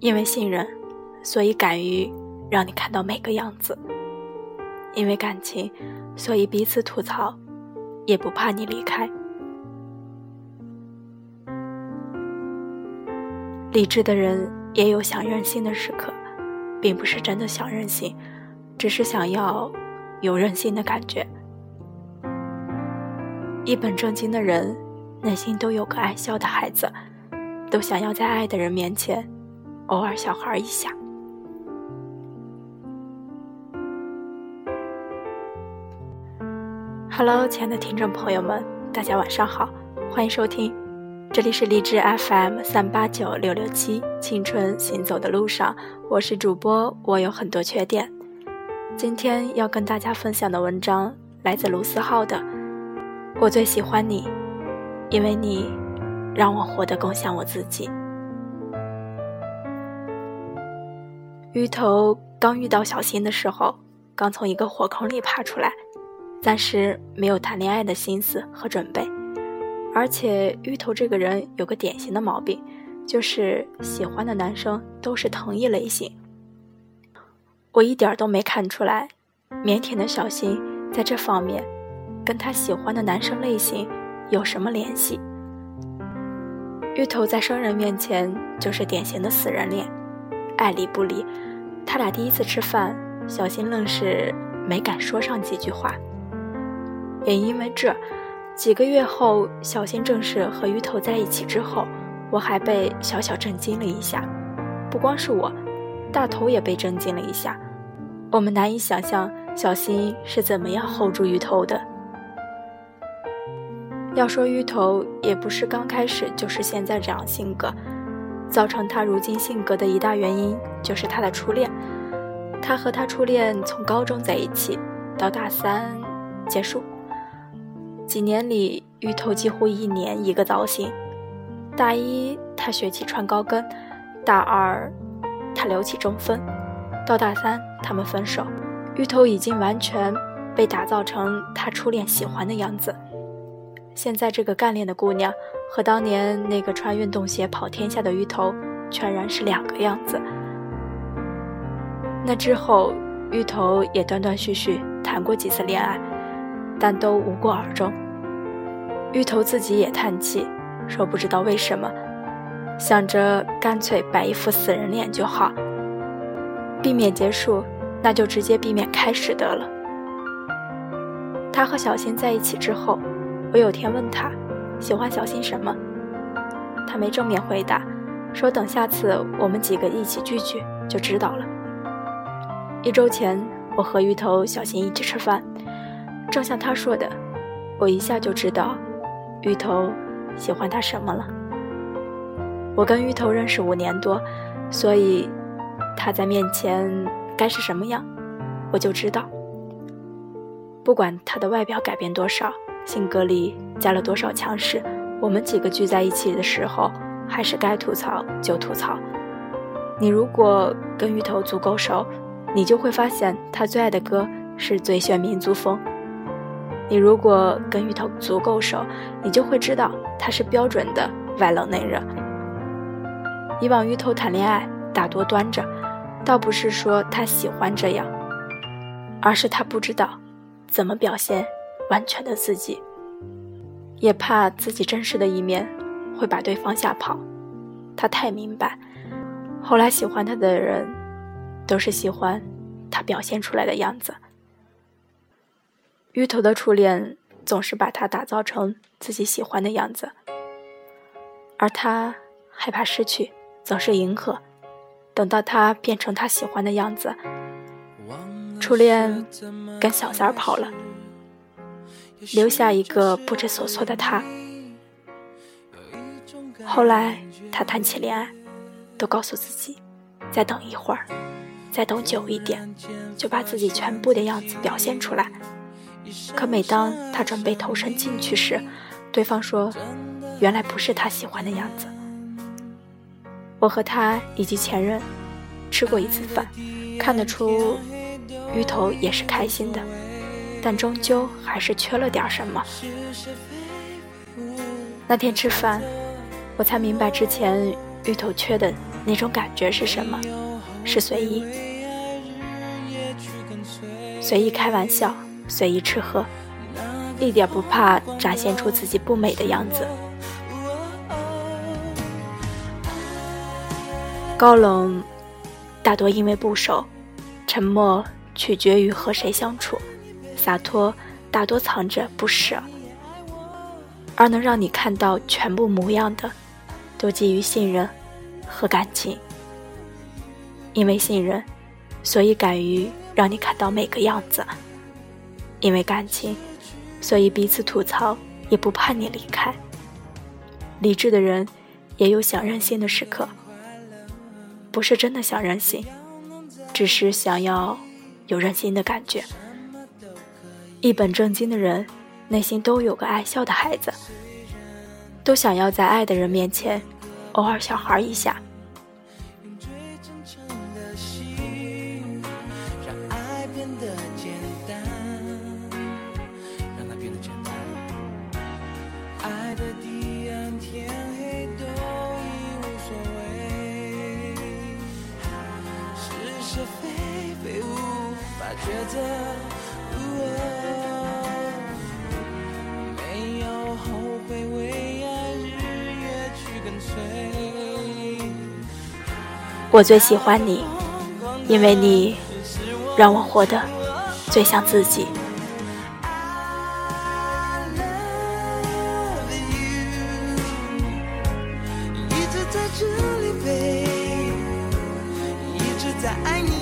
因为信任，所以敢于让你看到每个样子；因为感情，所以彼此吐槽，也不怕你离开。理智的人也有想任性的时刻，并不是真的想任性，只是想要有任性的感觉。一本正经的人，内心都有个爱笑的孩子，都想要在爱的人面前偶尔小孩一下。Hello，亲爱的听众朋友们，大家晚上好，欢迎收听。这里是荔枝 FM 三八九六六七，青春行走的路上，我是主播，我有很多缺点。今天要跟大家分享的文章来自卢思浩的《我最喜欢你，因为你让我活得更像我自己》。鱼头刚遇到小新的时候，刚从一个火坑里爬出来，暂时没有谈恋爱的心思和准备。而且芋头这个人有个典型的毛病，就是喜欢的男生都是同一类型。我一点都没看出来，腼腆的小新在这方面跟他喜欢的男生类型有什么联系。芋头在生人面前就是典型的死人脸，爱理不理。他俩第一次吃饭，小新愣是没敢说上几句话。也因为这。几个月后，小新正式和鱼头在一起之后，我还被小小震惊了一下。不光是我，大头也被震惊了一下。我们难以想象小新是怎么样 hold 住鱼头的。要说鱼头，也不是刚开始就是现在这样性格，造成他如今性格的一大原因就是他的初恋。他和他初恋从高中在一起，到大三结束。几年里，芋头几乎一年一个造型。大一他学起穿高跟，大二他留起中分，到大三他们分手，芋头已经完全被打造成他初恋喜欢的样子。现在这个干练的姑娘和当年那个穿运动鞋跑天下的芋头，全然是两个样子。那之后，芋头也断断续续谈过几次恋爱。但都无果而终。芋头自己也叹气，说不知道为什么，想着干脆摆一副死人脸就好，避免结束，那就直接避免开始得了。他和小新在一起之后，我有天问他喜欢小新什么，他没正面回答，说等下次我们几个一起聚聚就知道了。一周前，我和芋头、小新一起吃饭。正像他说的，我一下就知道，芋头喜欢他什么了。我跟芋头认识五年多，所以他在面前该是什么样，我就知道。不管他的外表改变多少，性格里加了多少强势，我们几个聚在一起的时候，还是该吐槽就吐槽。你如果跟芋头足够熟，你就会发现他最爱的歌是《最炫民族风》。你如果跟芋头足够熟，你就会知道他是标准的外冷内热。以往芋头谈恋爱大多端着，倒不是说他喜欢这样，而是他不知道怎么表现完全的自己，也怕自己真实的一面会把对方吓跑。他太明白，后来喜欢他的人都是喜欢他表现出来的样子。芋头的初恋总是把他打造成自己喜欢的样子，而他害怕失去，总是迎合。等到他变成他喜欢的样子，初恋跟小三儿跑了，留下一个不知所措的他。后来他谈起恋爱，都告诉自己再等一会儿，再等久一点，就把自己全部的样子表现出来。可每当他准备投身进去时，对方说：“原来不是他喜欢的样子。”我和他以及前任吃过一次饭，看得出鱼头也是开心的，但终究还是缺了点什么。那天吃饭，我才明白之前芋头缺的那种感觉是什么？是随意，随意开玩笑，随意吃喝，一点不怕展现出自己不美的样子。高冷，大多因为不熟；沉默取决于和谁相处；洒脱，大多藏着不舍。而能让你看到全部模样的，都基于信任和感情。因为信任，所以敢于让你看到每个样子；因为感情，所以彼此吐槽也不怕你离开。理智的人也有想任性的时刻，不是真的想任性，只是想要有任性的感觉。一本正经的人。内心都有个爱笑的孩子，都想要在爱的人面前偶尔小孩一下。我最喜欢你，因为你让我活得最像自己。一直在这里，飞，一直在爱你。